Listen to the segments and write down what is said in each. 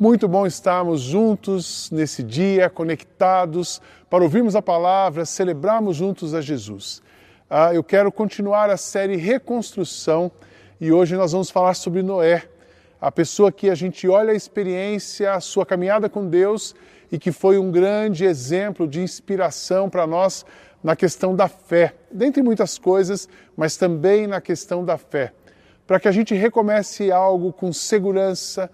Muito bom estarmos juntos nesse dia, conectados, para ouvirmos a palavra, celebrarmos juntos a Jesus. Ah, eu quero continuar a série Reconstrução e hoje nós vamos falar sobre Noé, a pessoa que a gente olha a experiência, a sua caminhada com Deus e que foi um grande exemplo de inspiração para nós na questão da fé, dentre muitas coisas, mas também na questão da fé. Para que a gente recomece algo com segurança,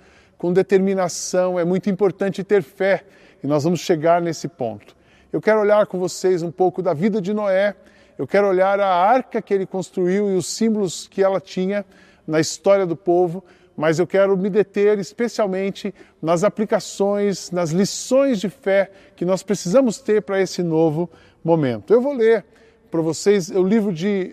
com determinação, é muito importante ter fé e nós vamos chegar nesse ponto. Eu quero olhar com vocês um pouco da vida de Noé, eu quero olhar a arca que ele construiu e os símbolos que ela tinha na história do povo, mas eu quero me deter especialmente nas aplicações, nas lições de fé que nós precisamos ter para esse novo momento. Eu vou ler para vocês, o livro de,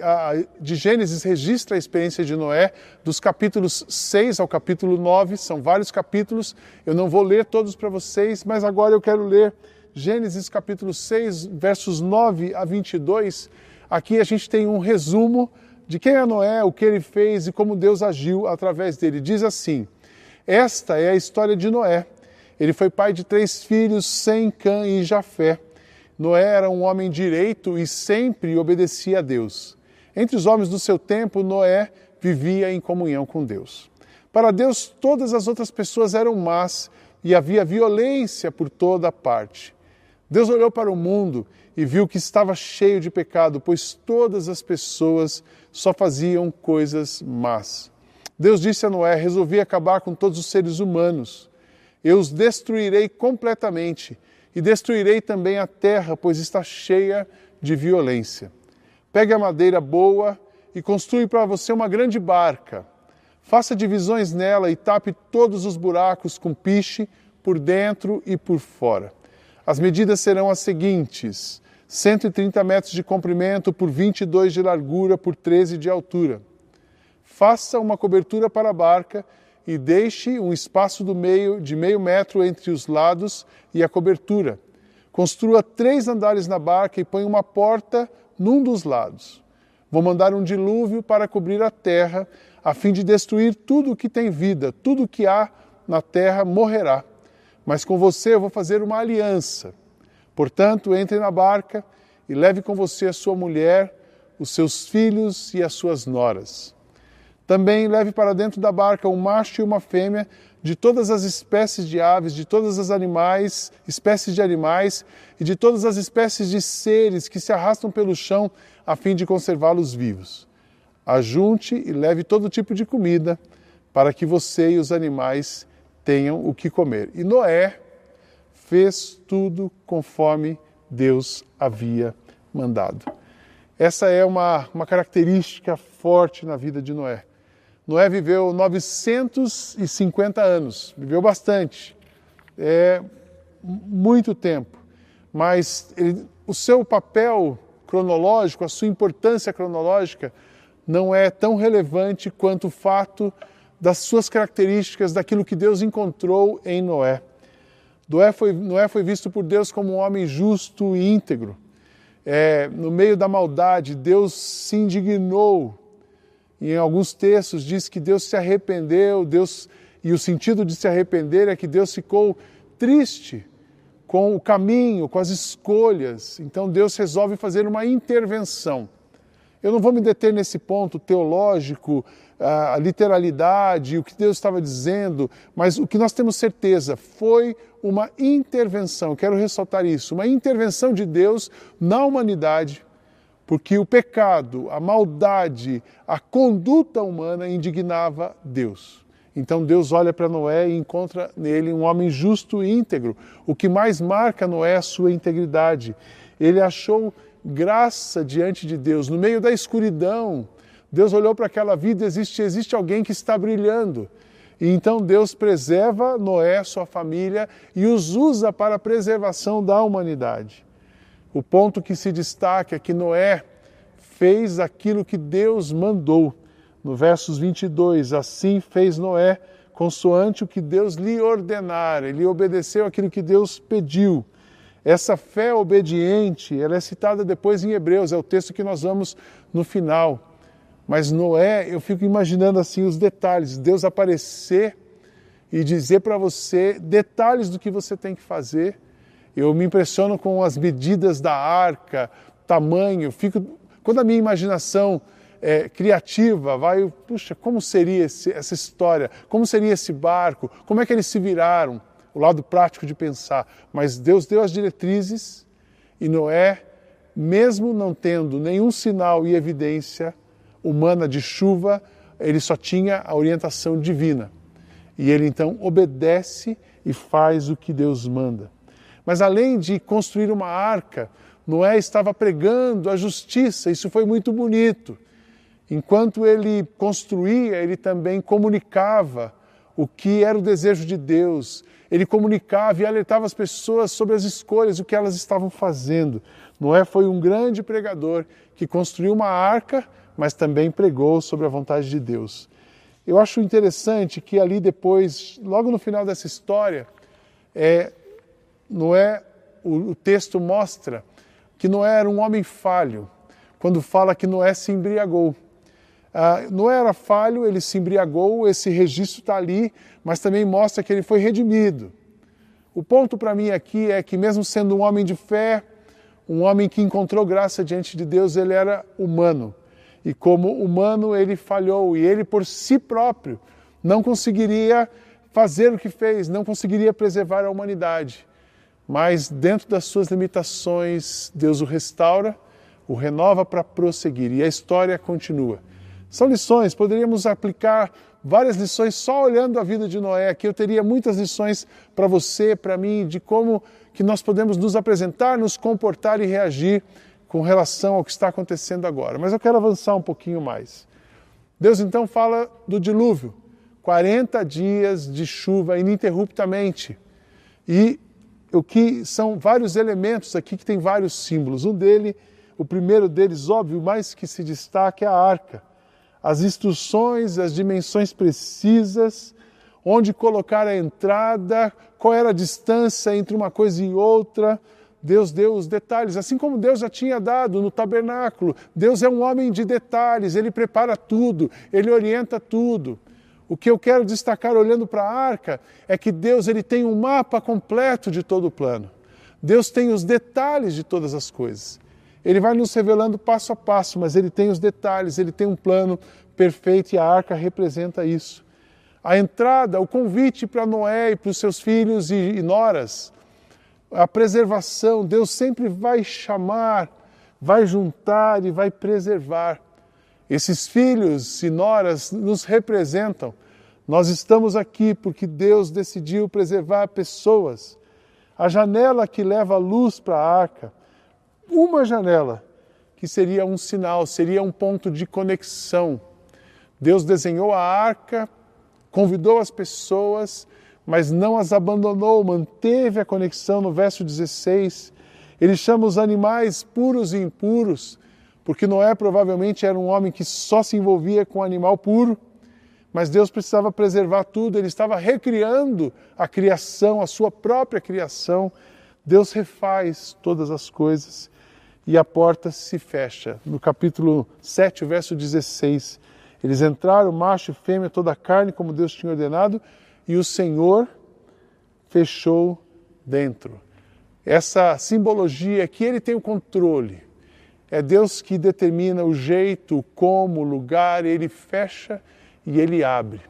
de Gênesis registra a experiência de Noé, dos capítulos 6 ao capítulo 9, são vários capítulos, eu não vou ler todos para vocês, mas agora eu quero ler Gênesis capítulo 6, versos 9 a 22. Aqui a gente tem um resumo de quem é Noé, o que ele fez e como Deus agiu através dele. Diz assim: Esta é a história de Noé. Ele foi pai de três filhos, Sem, Cã e Jafé. Noé era um homem direito e sempre obedecia a Deus. Entre os homens do seu tempo, Noé vivia em comunhão com Deus. Para Deus, todas as outras pessoas eram más e havia violência por toda parte. Deus olhou para o mundo e viu que estava cheio de pecado, pois todas as pessoas só faziam coisas más. Deus disse a Noé: Resolvi acabar com todos os seres humanos. Eu os destruirei completamente e destruirei também a terra, pois está cheia de violência. Pegue a madeira boa e construa para você uma grande barca. Faça divisões nela e tape todos os buracos com piche por dentro e por fora. As medidas serão as seguintes: 130 metros de comprimento por 22 de largura por 13 de altura. Faça uma cobertura para a barca e deixe um espaço meio de meio metro entre os lados e a cobertura. Construa três andares na barca e ponha uma porta num dos lados. Vou mandar um dilúvio para cobrir a terra, a fim de destruir tudo o que tem vida, tudo o que há na terra morrerá. Mas com você eu vou fazer uma aliança. Portanto, entre na barca e leve com você a sua mulher, os seus filhos e as suas noras. Também leve para dentro da barca um macho e uma fêmea de todas as espécies de aves, de todas as animais, espécies de animais e de todas as espécies de seres que se arrastam pelo chão a fim de conservá-los vivos. Ajunte e leve todo tipo de comida para que você e os animais tenham o que comer. E Noé fez tudo conforme Deus havia mandado. Essa é uma, uma característica forte na vida de Noé. Noé viveu 950 anos, viveu bastante, é muito tempo, mas ele, o seu papel cronológico, a sua importância cronológica, não é tão relevante quanto o fato das suas características, daquilo que Deus encontrou em Noé. Noé foi, Noé foi visto por Deus como um homem justo e íntegro. É, no meio da maldade, Deus se indignou em alguns textos diz que Deus se arrependeu, Deus e o sentido de se arrepender é que Deus ficou triste com o caminho, com as escolhas. Então Deus resolve fazer uma intervenção. Eu não vou me deter nesse ponto teológico, a literalidade, o que Deus estava dizendo, mas o que nós temos certeza foi uma intervenção. Quero ressaltar isso, uma intervenção de Deus na humanidade porque o pecado, a maldade, a conduta humana indignava Deus. Então Deus olha para Noé e encontra nele um homem justo e íntegro. O que mais marca Noé é a sua integridade. Ele achou graça diante de Deus. No meio da escuridão, Deus olhou para aquela vida, existe, existe alguém que está brilhando. E então Deus preserva Noé, sua família, e os usa para a preservação da humanidade. O ponto que se destaca é que Noé fez aquilo que Deus mandou. No versos 22, assim fez Noé, consoante o que Deus lhe ordenara, ele obedeceu aquilo que Deus pediu. Essa fé obediente, ela é citada depois em Hebreus, é o texto que nós vamos no final. Mas Noé, eu fico imaginando assim os detalhes, Deus aparecer e dizer para você detalhes do que você tem que fazer. Eu me impressiono com as medidas da arca, tamanho, fico quando a minha imaginação é, criativa vai, puxa, como seria esse, essa história? Como seria esse barco? Como é que eles se viraram? O lado prático de pensar. Mas Deus deu as diretrizes e Noé, mesmo não tendo nenhum sinal e evidência humana de chuva, ele só tinha a orientação divina. E ele então obedece e faz o que Deus manda. Mas além de construir uma arca, Noé estava pregando a justiça, isso foi muito bonito. Enquanto ele construía, ele também comunicava o que era o desejo de Deus. Ele comunicava e alertava as pessoas sobre as escolhas, o que elas estavam fazendo. Noé foi um grande pregador que construiu uma arca, mas também pregou sobre a vontade de Deus. Eu acho interessante que ali depois, logo no final dessa história, é, Noé, o, texto mostra que Noé era um homem falho, quando fala que Noé se embriagou. Ah, Noé era falho, ele se embriagou, esse registro está ali, mas também mostra que ele foi redimido. O ponto para mim aqui é que, mesmo sendo um homem de fé, um homem que encontrou graça diante de Deus, ele era humano. E como humano, ele falhou, e ele por si próprio não conseguiria fazer o que fez, não conseguiria preservar a humanidade mas dentro das suas limitações, Deus o restaura, o renova para prosseguir e a história continua. São lições, poderíamos aplicar várias lições só olhando a vida de Noé. Aqui eu teria muitas lições para você, para mim, de como que nós podemos nos apresentar, nos comportar e reagir com relação ao que está acontecendo agora. Mas eu quero avançar um pouquinho mais. Deus então fala do dilúvio, 40 dias de chuva ininterruptamente. E o que são vários elementos aqui que tem vários símbolos. Um dele, o primeiro deles, óbvio, mais que se destaca é a arca. As instruções, as dimensões precisas, onde colocar a entrada, qual era a distância entre uma coisa e outra. Deus deu os detalhes, assim como Deus já tinha dado no tabernáculo. Deus é um homem de detalhes, ele prepara tudo, ele orienta tudo. O que eu quero destacar olhando para a arca é que Deus ele tem um mapa completo de todo o plano. Deus tem os detalhes de todas as coisas. Ele vai nos revelando passo a passo, mas ele tem os detalhes, ele tem um plano perfeito e a arca representa isso. A entrada, o convite para Noé e para os seus filhos e, e noras, a preservação, Deus sempre vai chamar, vai juntar e vai preservar. Esses filhos e noras nos representam. Nós estamos aqui porque Deus decidiu preservar pessoas. A janela que leva a luz para a arca, uma janela que seria um sinal, seria um ponto de conexão. Deus desenhou a arca, convidou as pessoas, mas não as abandonou, manteve a conexão no verso 16. Ele chama os animais puros e impuros porque Noé provavelmente era um homem que só se envolvia com animal puro, mas Deus precisava preservar tudo, ele estava recriando a criação, a sua própria criação. Deus refaz todas as coisas e a porta se fecha. No capítulo 7, verso 16, eles entraram, macho e fêmea, toda a carne, como Deus tinha ordenado, e o Senhor fechou dentro. Essa simbologia que ele tem o controle, é Deus que determina o jeito, como, o lugar, ele fecha e ele abre.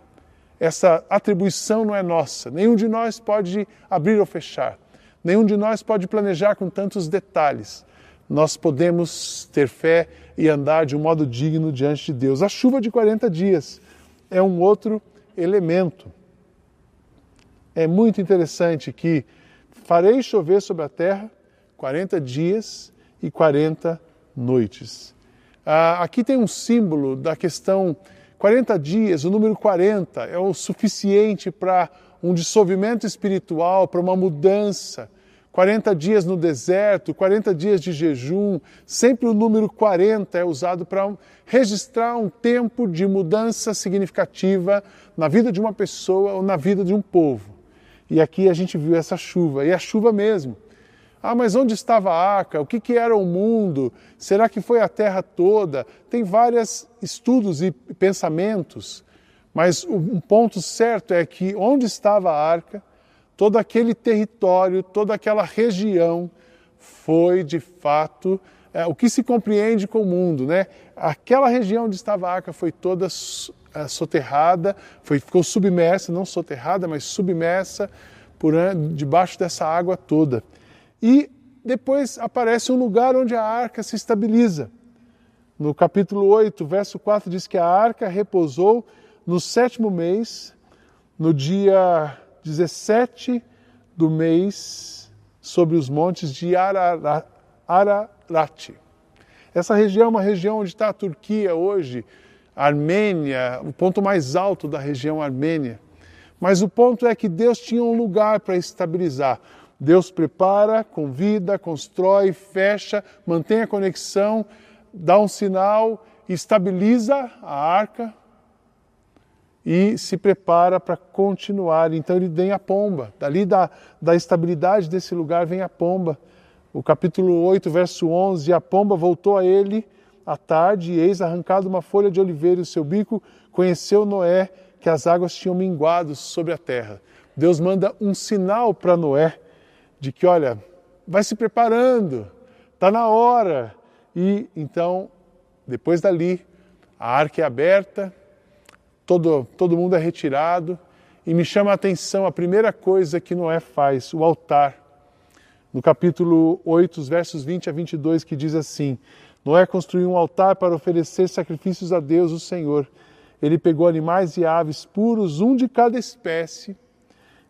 Essa atribuição não é nossa. Nenhum de nós pode abrir ou fechar. Nenhum de nós pode planejar com tantos detalhes. Nós podemos ter fé e andar de um modo digno diante de Deus. A chuva de 40 dias é um outro elemento. É muito interessante que farei chover sobre a terra 40 dias e 40 noites. Ah, aqui tem um símbolo da questão 40 dias, o número 40 é o suficiente para um dissolvimento espiritual, para uma mudança. 40 dias no deserto, 40 dias de jejum, sempre o número 40 é usado para registrar um tempo de mudança significativa na vida de uma pessoa ou na vida de um povo. E aqui a gente viu essa chuva, e é a chuva mesmo. Ah, mas onde estava a arca? O que, que era o mundo? Será que foi a terra toda? Tem vários estudos e pensamentos, Mas um ponto certo é que onde estava a arca, todo aquele território, toda aquela região foi de fato é, o que se compreende com o mundo, né? Aquela região onde estava a arca foi toda é, soterrada, foi, ficou submersa, não soterrada, mas submersa por debaixo dessa água toda. E depois aparece um lugar onde a arca se estabiliza. No capítulo 8, verso 4 diz que a arca repousou no sétimo mês, no dia 17 do mês, sobre os montes de Ararat. Essa região é uma região onde está a Turquia hoje, a Armênia, o ponto mais alto da região armênia. Mas o ponto é que Deus tinha um lugar para estabilizar. Deus prepara, convida, constrói, fecha, mantém a conexão, dá um sinal, estabiliza a arca, e se prepara para continuar. Então ele vem a pomba. Dali da, da estabilidade desse lugar vem a pomba. O capítulo 8, verso 11: A pomba voltou a ele à tarde, e eis arrancado uma folha de oliveira e o seu bico conheceu Noé que as águas tinham minguado sobre a terra. Deus manda um sinal para Noé de que, olha, vai se preparando, está na hora. E então, depois dali, a arca é aberta, todo, todo mundo é retirado, e me chama a atenção a primeira coisa que Noé faz, o altar. No capítulo 8, os versos 20 a 22, que diz assim: Noé construiu um altar para oferecer sacrifícios a Deus, o Senhor. Ele pegou animais e aves puros, um de cada espécie,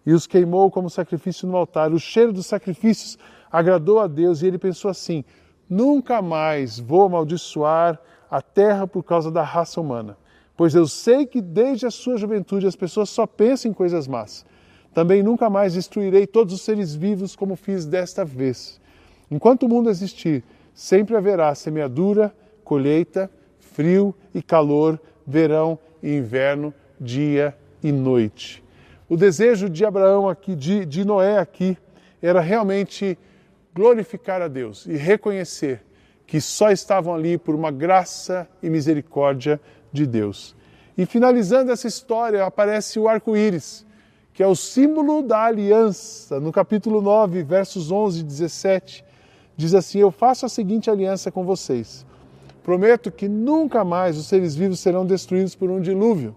e os queimou como sacrifício no altar. O cheiro dos sacrifícios agradou a Deus e ele pensou assim: Nunca mais vou amaldiçoar a terra por causa da raça humana pois eu sei que desde a sua juventude as pessoas só pensam em coisas más. Também nunca mais destruirei todos os seres vivos como fiz desta vez. Enquanto o mundo existir, sempre haverá semeadura, colheita, frio e calor, verão e inverno, dia e noite. O desejo de Abraão aqui, de, de Noé aqui, era realmente glorificar a Deus e reconhecer que só estavam ali por uma graça e misericórdia de Deus. E finalizando essa história, aparece o arco-íris, que é o símbolo da aliança. No capítulo 9, versos 11 e 17, diz assim: Eu faço a seguinte aliança com vocês. Prometo que nunca mais os seres vivos serão destruídos por um dilúvio,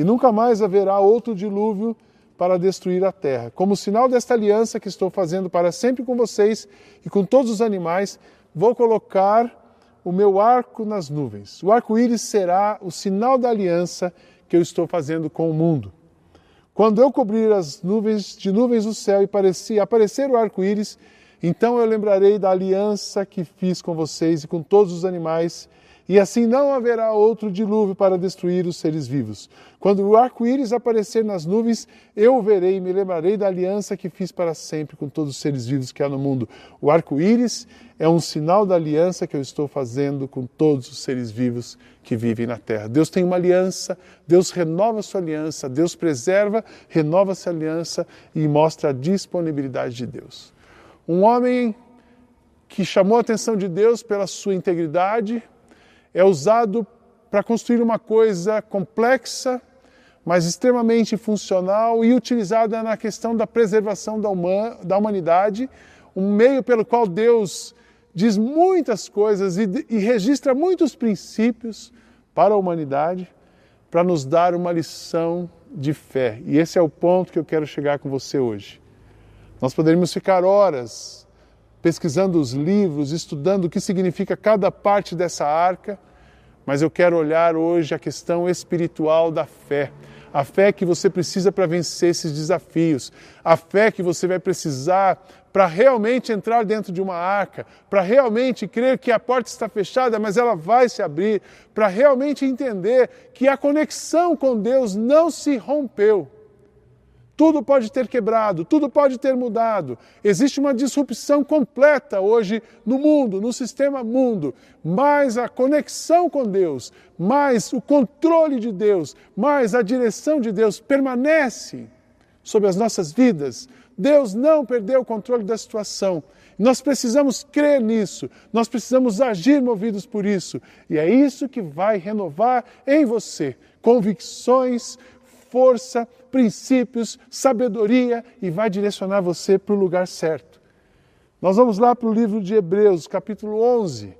e nunca mais haverá outro dilúvio para destruir a terra. Como sinal desta aliança que estou fazendo para sempre com vocês e com todos os animais, vou colocar o meu arco nas nuvens. O arco-íris será o sinal da aliança que eu estou fazendo com o mundo. Quando eu cobrir as nuvens de nuvens do céu e parecer, aparecer o arco-íris, então eu lembrarei da aliança que fiz com vocês e com todos os animais e assim não haverá outro dilúvio para destruir os seres vivos. Quando o arco-íris aparecer nas nuvens, eu verei e me lembrarei da aliança que fiz para sempre com todos os seres vivos que há no mundo. O arco-íris é um sinal da aliança que eu estou fazendo com todos os seres vivos que vivem na terra. Deus tem uma aliança, Deus renova sua aliança, Deus preserva, renova sua aliança e mostra a disponibilidade de Deus. Um homem que chamou a atenção de Deus pela sua integridade, é usado para construir uma coisa complexa, mas extremamente funcional e utilizada na questão da preservação da, human, da humanidade, um meio pelo qual Deus diz muitas coisas e, e registra muitos princípios para a humanidade, para nos dar uma lição de fé. E esse é o ponto que eu quero chegar com você hoje. Nós poderíamos ficar horas pesquisando os livros, estudando o que significa cada parte dessa arca, mas eu quero olhar hoje a questão espiritual da fé. A fé que você precisa para vencer esses desafios, a fé que você vai precisar para realmente entrar dentro de uma arca, para realmente crer que a porta está fechada, mas ela vai se abrir, para realmente entender que a conexão com Deus não se rompeu tudo pode ter quebrado, tudo pode ter mudado. Existe uma disrupção completa hoje no mundo, no sistema mundo. Mas a conexão com Deus, mais o controle de Deus, mais a direção de Deus permanece sobre as nossas vidas. Deus não perdeu o controle da situação. Nós precisamos crer nisso, nós precisamos agir movidos por isso. E é isso que vai renovar em você convicções, força, princípios, sabedoria e vai direcionar você para o lugar certo. Nós vamos lá para o livro de Hebreus, capítulo 11,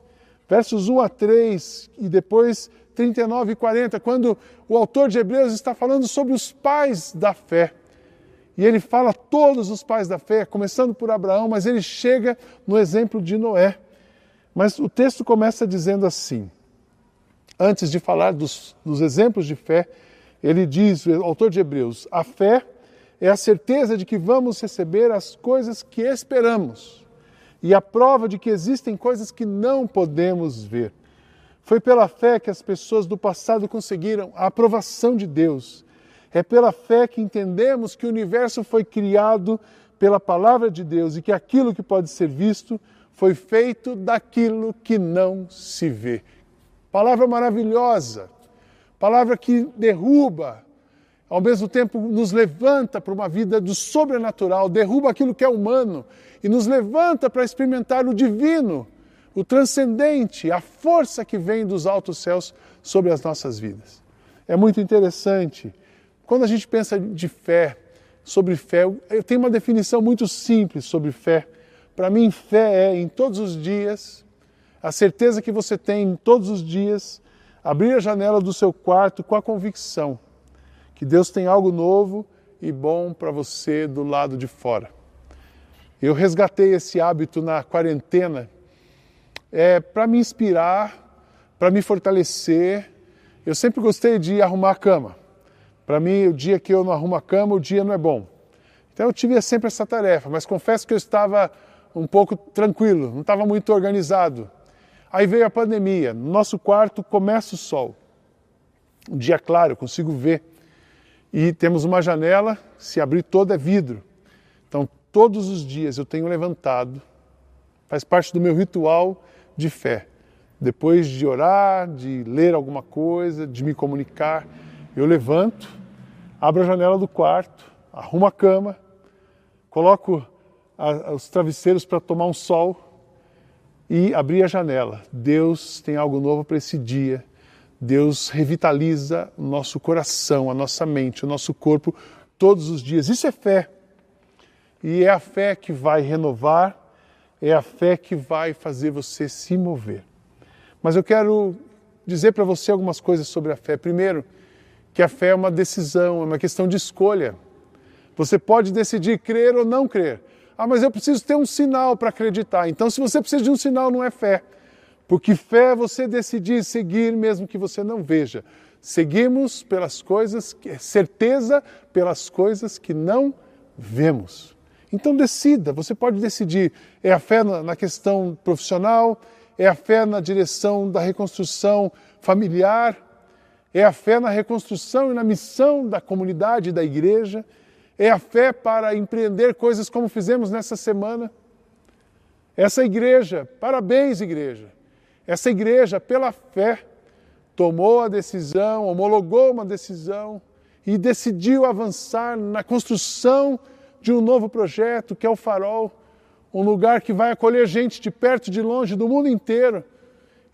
versos 1 a 3 e depois 39 e 40, quando o autor de Hebreus está falando sobre os pais da fé. E ele fala todos os pais da fé, começando por Abraão, mas ele chega no exemplo de Noé. Mas o texto começa dizendo assim: antes de falar dos, dos exemplos de fé, ele diz, o autor de Hebreus, a fé é a certeza de que vamos receber as coisas que esperamos e a prova de que existem coisas que não podemos ver. Foi pela fé que as pessoas do passado conseguiram a aprovação de Deus. É pela fé que entendemos que o universo foi criado pela palavra de Deus e que aquilo que pode ser visto foi feito daquilo que não se vê. Palavra maravilhosa palavra que derruba, ao mesmo tempo nos levanta para uma vida do sobrenatural, derruba aquilo que é humano e nos levanta para experimentar o divino, o transcendente, a força que vem dos altos céus sobre as nossas vidas. É muito interessante. Quando a gente pensa de fé, sobre fé, eu tenho uma definição muito simples sobre fé. Para mim, fé é em todos os dias, a certeza que você tem em todos os dias Abrir a janela do seu quarto com a convicção que Deus tem algo novo e bom para você do lado de fora. Eu resgatei esse hábito na quarentena é, para me inspirar, para me fortalecer. Eu sempre gostei de arrumar a cama. Para mim, o dia que eu não arrumo a cama, o dia não é bom. Então eu tive sempre essa tarefa, mas confesso que eu estava um pouco tranquilo, não estava muito organizado. Aí veio a pandemia, no nosso quarto começa o sol. Um dia claro, eu consigo ver. E temos uma janela, se abrir toda é vidro. Então, todos os dias eu tenho levantado, faz parte do meu ritual de fé. Depois de orar, de ler alguma coisa, de me comunicar, eu levanto, abro a janela do quarto, arrumo a cama, coloco a, os travesseiros para tomar um sol e abrir a janela. Deus tem algo novo para esse dia. Deus revitaliza o nosso coração, a nossa mente, o nosso corpo todos os dias. Isso é fé. E é a fé que vai renovar, é a fé que vai fazer você se mover. Mas eu quero dizer para você algumas coisas sobre a fé. Primeiro, que a fé é uma decisão, é uma questão de escolha. Você pode decidir crer ou não crer. Ah, mas eu preciso ter um sinal para acreditar. Então, se você precisa de um sinal, não é fé. Porque fé é você decidir seguir mesmo que você não veja. Seguimos pelas coisas, que, certeza pelas coisas que não vemos. Então decida, você pode decidir. É a fé na, questão profissional, é a fé na direção da reconstrução familiar, é a fé na reconstrução e na missão da comunidade, da igreja é a fé para empreender coisas como fizemos nessa semana. Essa igreja, parabéns, igreja. Essa igreja, pela fé, tomou a decisão, homologou uma decisão e decidiu avançar na construção de um novo projeto que é o Farol, um lugar que vai acolher gente de perto, de longe, do mundo inteiro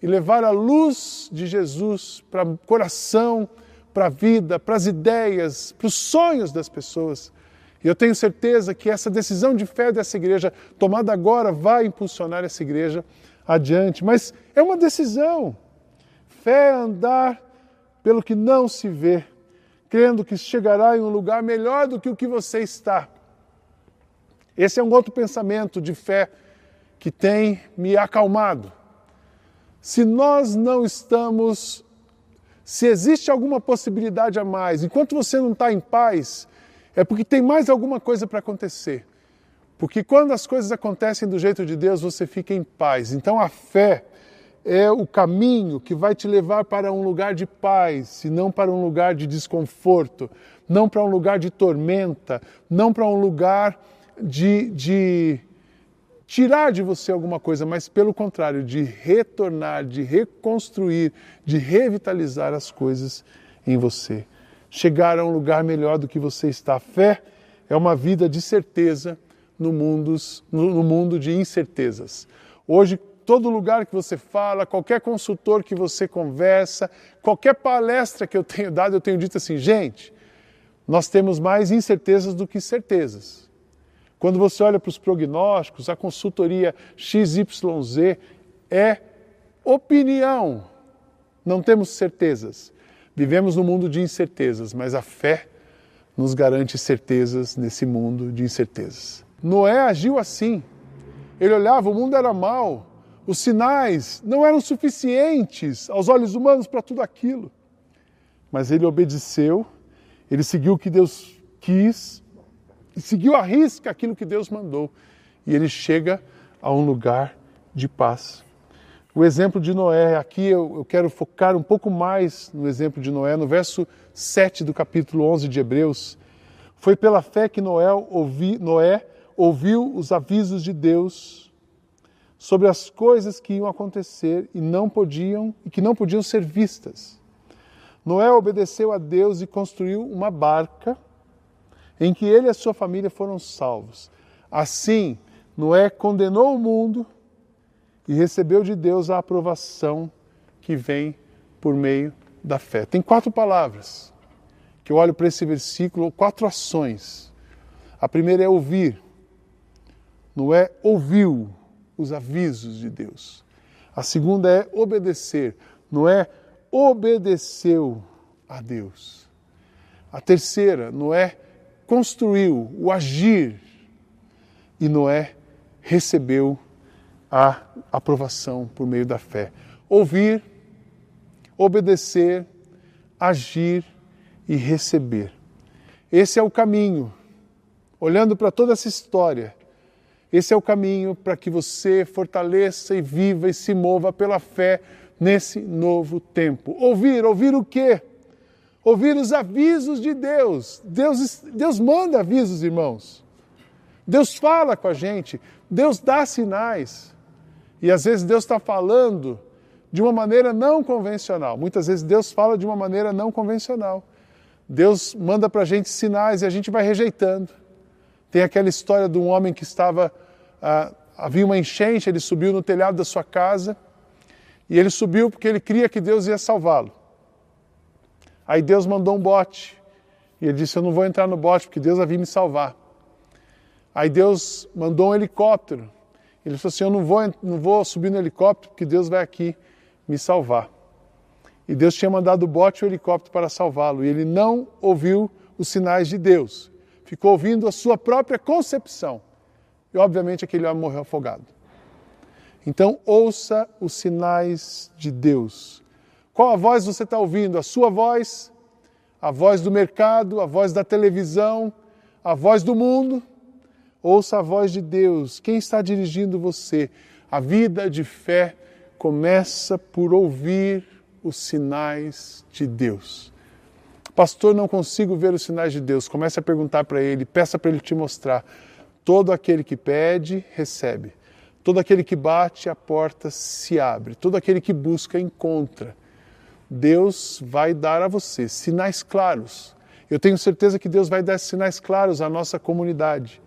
e levar a luz de Jesus para o coração, para a vida, para as ideias, para os sonhos das pessoas. E eu tenho certeza que essa decisão de fé dessa igreja, tomada agora, vai impulsionar essa igreja adiante. Mas é uma decisão. Fé é andar pelo que não se vê, crendo que chegará em um lugar melhor do que o que você está. Esse é um outro pensamento de fé que tem me acalmado. Se nós não estamos, se existe alguma possibilidade a mais, enquanto você não está em paz, é porque tem mais alguma coisa para acontecer. Porque quando as coisas acontecem do jeito de Deus, você fica em paz. Então a fé é o caminho que vai te levar para um lugar de paz e não para um lugar de desconforto, não para um lugar de tormenta, não para um lugar de, de tirar de você alguma coisa, mas pelo contrário, de retornar, de reconstruir, de revitalizar as coisas em você chegar a um lugar melhor do que você está. A fé é uma vida de certeza no, mundos, no, no mundo de incertezas. Hoje, todo lugar que você fala, qualquer consultor que você conversa, qualquer palestra que eu tenho dado, eu tenho dito assim, gente, nós temos mais incertezas do que certezas. Quando você olha para os prognósticos, a consultoria XYZ é opinião, não temos certezas. Vivemos num mundo de incertezas, mas a fé nos garante certezas nesse mundo de incertezas. Noé agiu assim. Ele olhava, o mundo era mau, os sinais não eram suficientes aos olhos humanos para tudo aquilo. Mas ele obedeceu, ele seguiu o que Deus quis, seguiu a risca aquilo que Deus mandou. E ele chega a um lugar de paz. O exemplo de Noé, aqui eu, eu, quero focar um pouco mais no exemplo de Noé, no verso 7 do capítulo 11 de Hebreus. Foi pela fé que Noé, ouvi, Noé ouviu os avisos de Deus sobre as coisas que iam acontecer e não podiam e que não podiam ser vistas. Noé obedeceu a Deus e construiu uma barca em que ele e a sua família foram salvos. Assim, Noé condenou o mundo e recebeu de Deus a aprovação que vem por meio da fé. Tem quatro palavras que eu olho para esse versículo, quatro ações. A primeira é ouvir. Noé ouviu os avisos de Deus. A segunda é obedecer. Noé obedeceu a Deus. A terceira, Noé construiu o agir e Noé recebeu a aprovação por meio da fé. Ouvir, obedecer, agir e receber. Esse é o caminho. Olhando para toda essa história, esse é o caminho para que você fortaleça e viva e se mova pela fé nesse novo tempo. Ouvir, ouvir o quê? Ouvir os avisos de Deus. Deus, Deus manda avisos, irmãos. Deus fala com a gente, Deus dá sinais. E às vezes Deus está falando de uma maneira não convencional. Muitas vezes Deus fala de uma maneira não convencional. Deus manda para a gente sinais e a gente vai rejeitando. Tem aquela história de um homem que estava. Ah, havia uma enchente, ele subiu no telhado da sua casa e ele subiu porque ele cria que Deus ia salvá-lo. Aí Deus mandou um bote e ele disse: Eu não vou entrar no bote porque Deus vai vir me salvar. Aí Deus mandou um helicóptero. Ele falou assim: Eu não vou, não vou subir no helicóptero porque Deus vai aqui me salvar. E Deus tinha mandado o bote e o helicóptero para salvá-lo. E ele não ouviu os sinais de Deus ficou ouvindo a sua própria concepção. E, obviamente, aquele homem morreu afogado. Então, ouça os sinais de Deus. Qual a voz você está ouvindo? A sua voz? A voz do mercado? A voz da televisão? A voz do mundo? Ouça a voz de Deus. Quem está dirigindo você? A vida de fé começa por ouvir os sinais de Deus. Pastor, não consigo ver os sinais de Deus. Comece a perguntar para ele, peça para ele te mostrar. Todo aquele que pede, recebe. Todo aquele que bate, a porta se abre. Todo aquele que busca, encontra. Deus vai dar a você sinais claros. Eu tenho certeza que Deus vai dar sinais claros à nossa comunidade,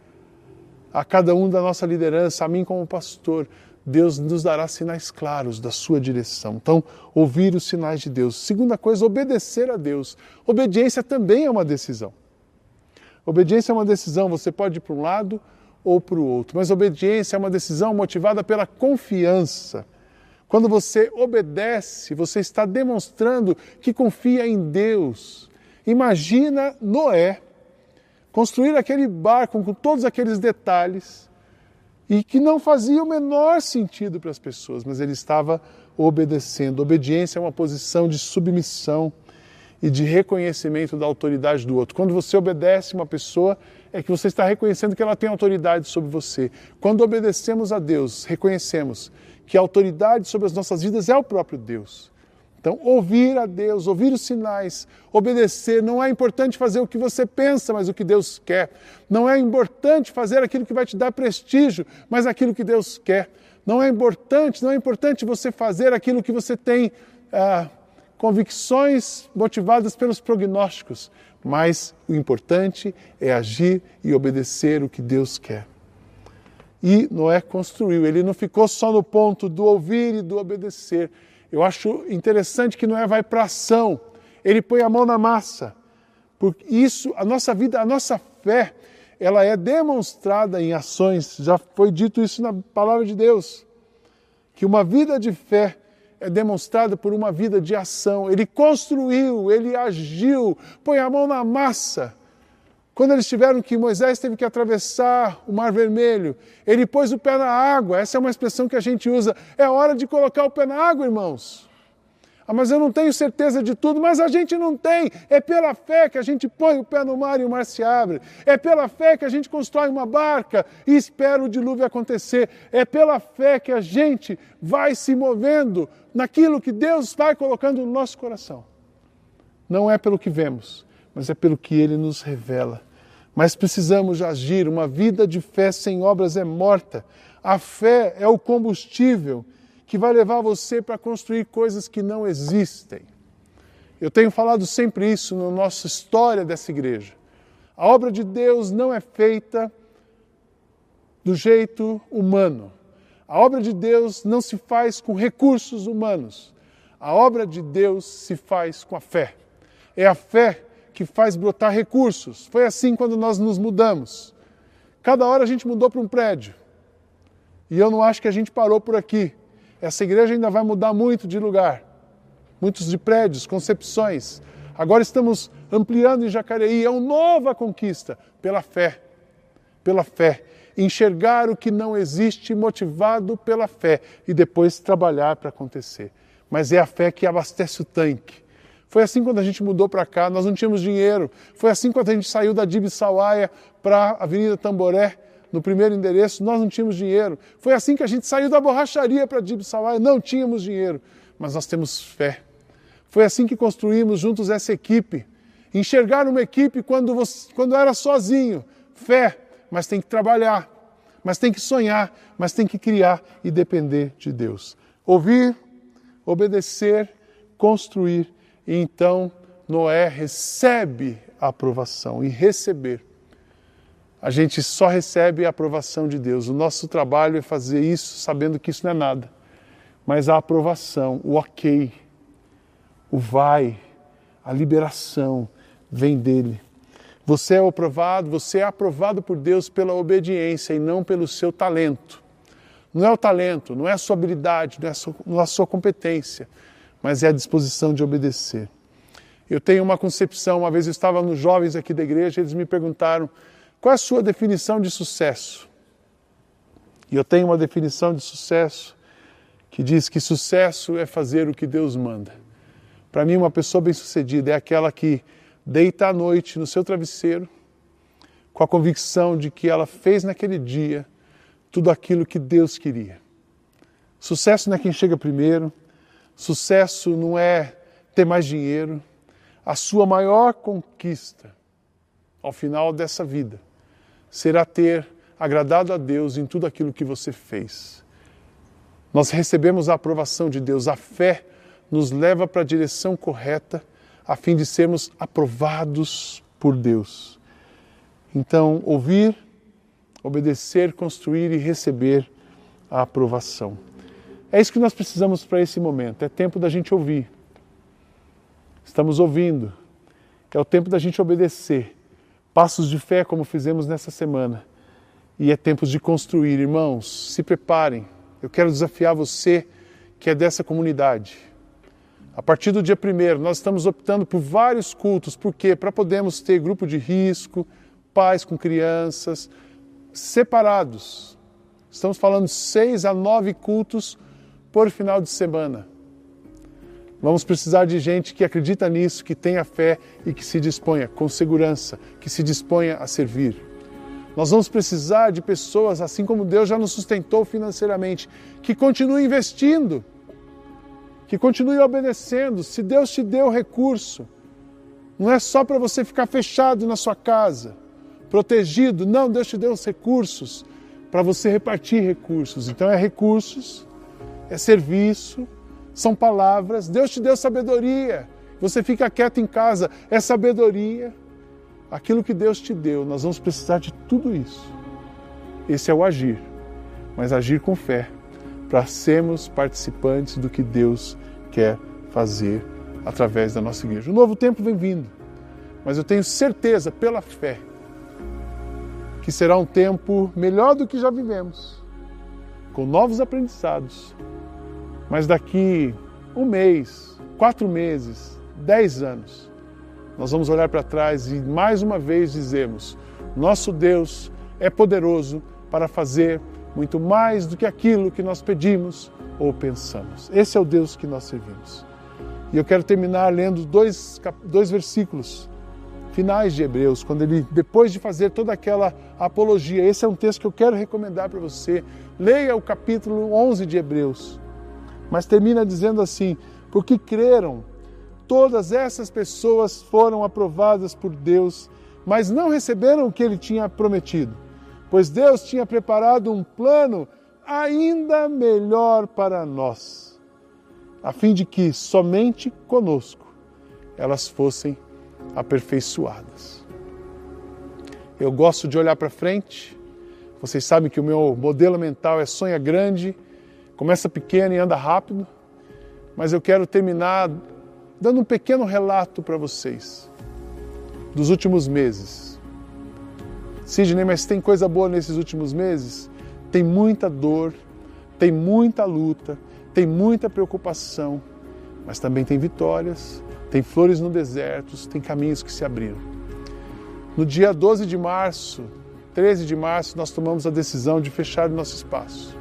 a cada um da nossa liderança, a mim como pastor. Deus nos dará sinais claros da sua direção. Então, ouvir os sinais de Deus. Segunda coisa, obedecer a Deus. Obediência também é uma decisão. Obediência é uma decisão, você pode ir para um lado ou para o outro, mas obediência é uma decisão motivada pela confiança. Quando você obedece, você está demonstrando que confia em Deus. Imagina Noé construir aquele barco com todos aqueles detalhes e que não fazia o menor sentido para as pessoas, mas ele estava obedecendo. Obediência é uma posição de submissão e de reconhecimento da autoridade do outro. Quando você obedece uma pessoa, é que você está reconhecendo que ela tem autoridade sobre você. Quando obedecemos a Deus, reconhecemos que a autoridade sobre as nossas vidas é o próprio Deus. Então, ouvir a Deus, ouvir os sinais, obedecer, não é importante fazer o que você pensa, mas o que Deus quer. Não é importante fazer aquilo que vai te dar prestígio, mas aquilo que Deus quer. Não é importante, não é importante você fazer aquilo que você tem ah, convicções motivadas pelos prognósticos, mas o importante é agir e obedecer o que Deus quer. E Noé construiu, ele não ficou só no ponto do ouvir e do obedecer. Eu acho interessante que Noé vai para ação, ele põe a mão na massa. Porque isso, a nossa vida, a nossa fé, ela é demonstrada em ações, já foi dito isso na palavra de Deus, que uma vida de fé é demonstrada por uma vida de ação. Ele construiu, ele agiu, põe a mão na massa. Quando eles tiveram que Moisés teve que atravessar o Mar Vermelho, ele pôs o pé na água. Essa é uma expressão que a gente usa. É hora de colocar o pé na água, irmãos. Ah, mas eu não tenho certeza de tudo, mas a gente não tem. É pela fé que a gente põe o pé no mar e o mar se abre. É pela fé que a gente constrói uma barca e espera o dilúvio acontecer. É pela fé que a gente vai se movendo naquilo que Deus vai colocando no nosso coração. Não é pelo que vemos, mas é pelo que Ele nos revela. Mas precisamos agir. Uma vida de fé sem obras é morta. A fé é o combustível que vai levar você para construir coisas que não existem. Eu tenho falado sempre isso na nossa história dessa igreja. A obra de Deus não é feita do jeito humano. A obra de Deus não se faz com recursos humanos. A obra de Deus se faz com a fé. É a fé que faz brotar recursos. Foi assim quando nós nos mudamos. Cada hora a gente mudou para um prédio. E eu não acho que a gente parou por aqui. Essa igreja ainda vai mudar muito de lugar, muitos de prédios, concepções. Agora estamos ampliando em Jacareí, é uma nova conquista pela fé. Pela fé. Enxergar o que não existe motivado pela fé e depois trabalhar para acontecer. Mas é a fé que abastece o tanque. Foi assim quando a gente mudou para cá, nós não tínhamos dinheiro. Foi assim quando a gente saiu da Dib Sauaia para a Avenida Tamboré no primeiro endereço, nós não tínhamos dinheiro. Foi assim que a gente saiu da borracharia para Dib não tínhamos dinheiro, mas nós temos fé. Foi assim que construímos juntos essa equipe. Enxergar uma equipe quando, você, quando era sozinho, fé, mas tem que trabalhar, mas tem que sonhar, mas tem que criar e depender de Deus. Ouvir, obedecer, construir, então Noé recebe a aprovação e receber a gente só recebe a aprovação de Deus. O nosso trabalho é fazer isso sabendo que isso não é nada. Mas a aprovação, o ok, o vai, a liberação vem dele. Você é aprovado, você é aprovado por Deus pela obediência e não pelo seu talento. Não é o talento, não é a sua habilidade, não é a sua, não é a sua competência, mas é a disposição de obedecer. Eu tenho uma concepção, uma vez eu estava nos jovens aqui da igreja, eles me perguntaram qual é a sua definição de sucesso? E eu tenho uma definição de sucesso que diz que sucesso é fazer o que Deus manda. Para mim, uma pessoa bem-sucedida é aquela que deita à noite no seu travesseiro com a convicção de que ela fez naquele dia tudo aquilo que Deus queria. Sucesso não é quem chega primeiro, sucesso não é ter mais dinheiro. A sua maior conquista ao final dessa vida será ter agradado a Deus em tudo aquilo que você fez. Nós recebemos a aprovação de Deus, a fé nos leva para a direção correta a fim de sermos aprovados por Deus. Então, ouvir, obedecer, construir e receber a aprovação. É isso que nós precisamos para esse momento. É tempo da gente ouvir. Estamos ouvindo. É o tempo da gente obedecer passos de fé como fizemos nessa semana. E é tempo de construir, irmãos, se preparem. Eu quero desafiar você que é dessa comunidade. A partir do dia primeiro, nós estamos optando por vários cultos, por quê? Para podermos ter grupo de risco, pais com crianças, separados. Estamos falando seis a nove cultos por final de semana. Vamos precisar de gente que acredita nisso, que tenha fé e que se disponha com segurança, que se disponha a servir. Nós vamos precisar de pessoas, assim como Deus já nos sustentou financeiramente, que continuem investindo, que continuem obedecendo. Se Deus te deu recurso, não é só para você ficar fechado na sua casa, protegido. Não, Deus te deu os recursos para você repartir recursos. Então é recursos, é serviço são palavras. Deus te deu sabedoria. Você fica quieto em casa, é sabedoria. aquilo que Deus te deu, nós vamos precisar de tudo isso. Esse é o agir, mas agir com fé, para sermos participantes do que Deus quer fazer através da nossa igreja. O novo tempo vem vindo, mas eu tenho certeza, pela fé, que será um tempo melhor do que já vivemos, com novos aprendizados. Mas daqui um mês, quatro meses, dez anos, nós vamos olhar para trás e mais uma vez dizemos: nosso Deus é poderoso para fazer muito mais do que aquilo que nós pedimos ou pensamos. Esse é o Deus que nós servimos. E eu quero terminar lendo dois, dois versículos finais de Hebreus, quando ele, depois de fazer toda aquela apologia, esse é um texto que eu quero recomendar para você. Leia o capítulo 11 de Hebreus. Mas termina dizendo assim: porque creram, todas essas pessoas foram aprovadas por Deus, mas não receberam o que ele tinha prometido, pois Deus tinha preparado um plano ainda melhor para nós a fim de que somente conosco elas fossem aperfeiçoadas. Eu gosto de olhar para frente. Vocês sabem que o meu modelo mental é sonha grande, começa pequeno e anda rápido, mas eu quero terminar dando um pequeno relato para vocês dos últimos meses. Sidney, mas tem coisa boa nesses últimos meses? Tem muita dor, tem muita luta, tem muita preocupação, mas também tem vitórias, tem flores no deserto, tem caminhos que se abriram. No dia 12 de março, 13 de março, nós tomamos a decisão de fechar o nosso espaço.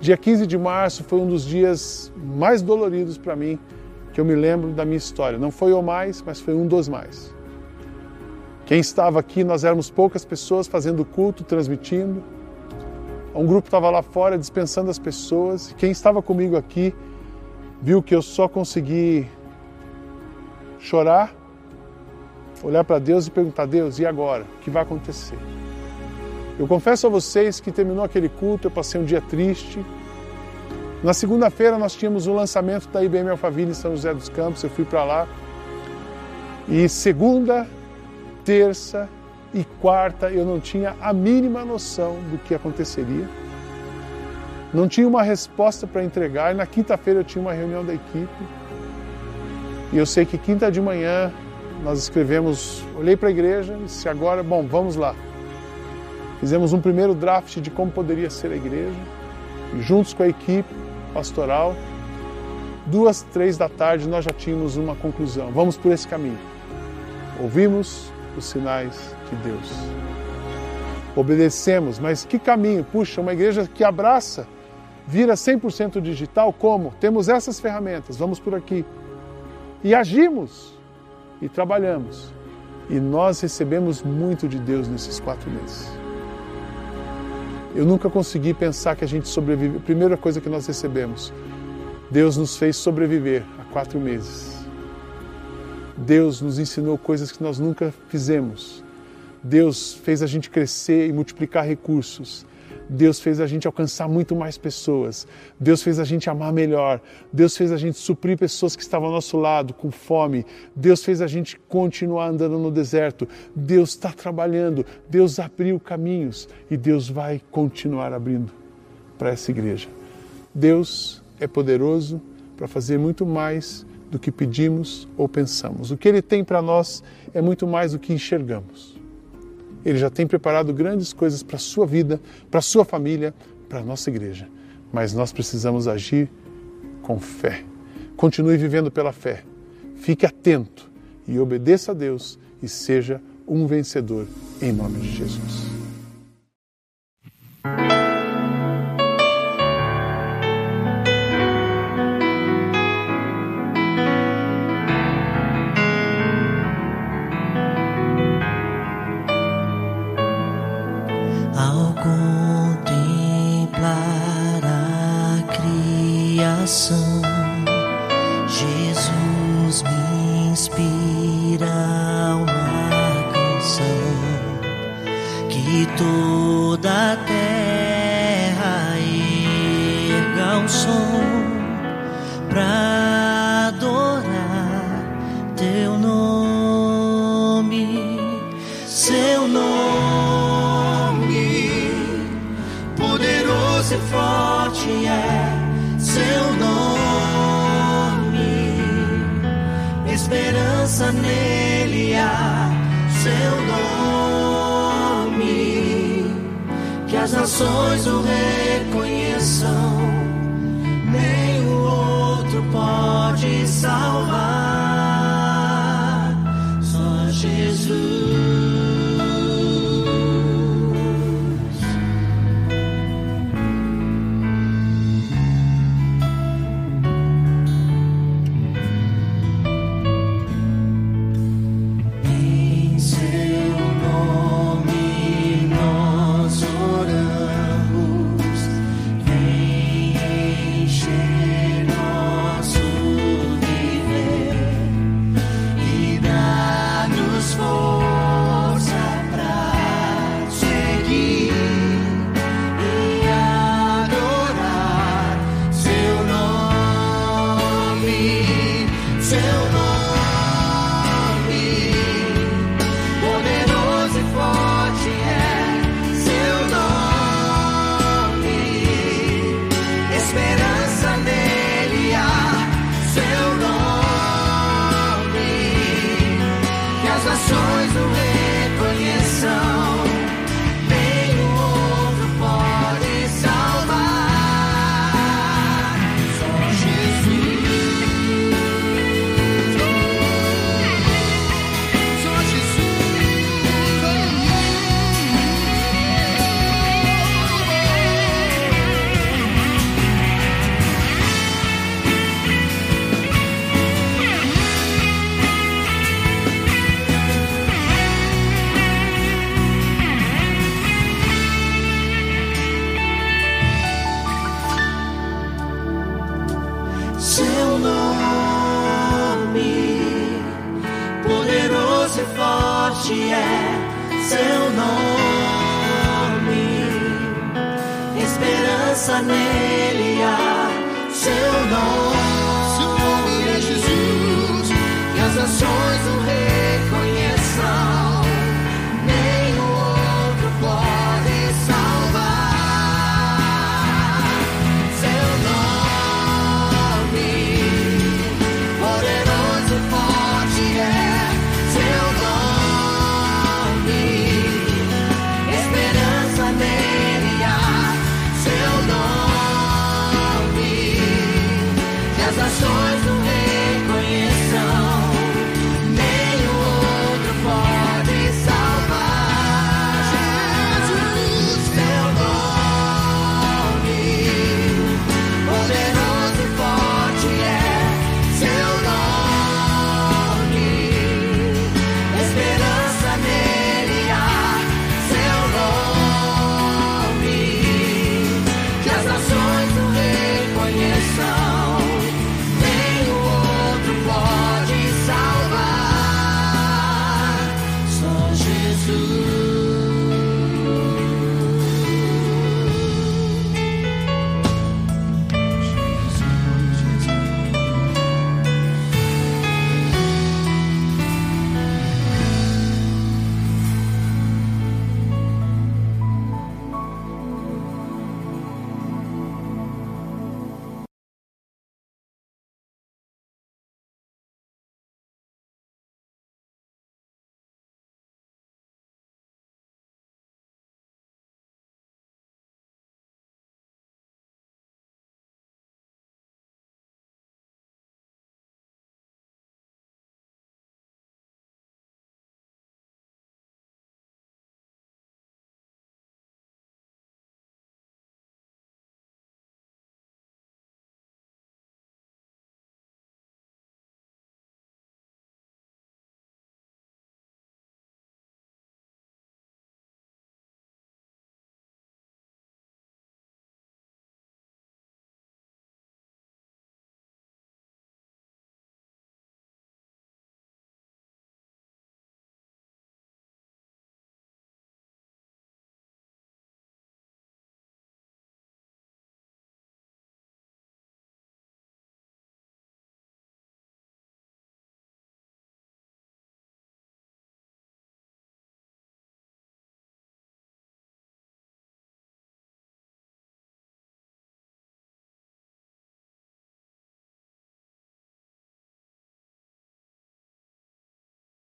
Dia 15 de março foi um dos dias mais doloridos para mim que eu me lembro da minha história. Não foi o mais, mas foi um dos mais. Quem estava aqui, nós éramos poucas pessoas fazendo culto, transmitindo. Um grupo estava lá fora dispensando as pessoas. Quem estava comigo aqui viu que eu só consegui chorar, olhar para Deus e perguntar: Deus, e agora? O que vai acontecer? Eu confesso a vocês que terminou aquele culto, eu passei um dia triste. Na segunda-feira nós tínhamos o lançamento da IBM Alphaville em São José dos Campos, eu fui para lá. E segunda, terça e quarta eu não tinha a mínima noção do que aconteceria. Não tinha uma resposta para entregar. E na quinta-feira eu tinha uma reunião da equipe. E eu sei que quinta de manhã nós escrevemos, olhei para a igreja e disse agora, bom, vamos lá. Fizemos um primeiro draft de como poderia ser a igreja, juntos com a equipe pastoral. Duas, três da tarde nós já tínhamos uma conclusão. Vamos por esse caminho. Ouvimos os sinais de Deus. Obedecemos, mas que caminho? Puxa, uma igreja que abraça, vira 100% digital, como? Temos essas ferramentas, vamos por aqui. E agimos, e trabalhamos. E nós recebemos muito de Deus nesses quatro meses. Eu nunca consegui pensar que a gente sobrevive. Primeira coisa que nós recebemos, Deus nos fez sobreviver há quatro meses. Deus nos ensinou coisas que nós nunca fizemos. Deus fez a gente crescer e multiplicar recursos. Deus fez a gente alcançar muito mais pessoas. Deus fez a gente amar melhor. Deus fez a gente suprir pessoas que estavam ao nosso lado com fome. Deus fez a gente continuar andando no deserto. Deus está trabalhando. Deus abriu caminhos e Deus vai continuar abrindo para essa igreja. Deus é poderoso para fazer muito mais do que pedimos ou pensamos. O que Ele tem para nós é muito mais do que enxergamos. Ele já tem preparado grandes coisas para a sua vida, para a sua família, para a nossa igreja. Mas nós precisamos agir com fé. Continue vivendo pela fé. Fique atento e obedeça a Deus e seja um vencedor em nome de Jesus. esperança nele há seu nome, que as nações o reconheçam, nem o outro pode salvar, só Jesus. las razones.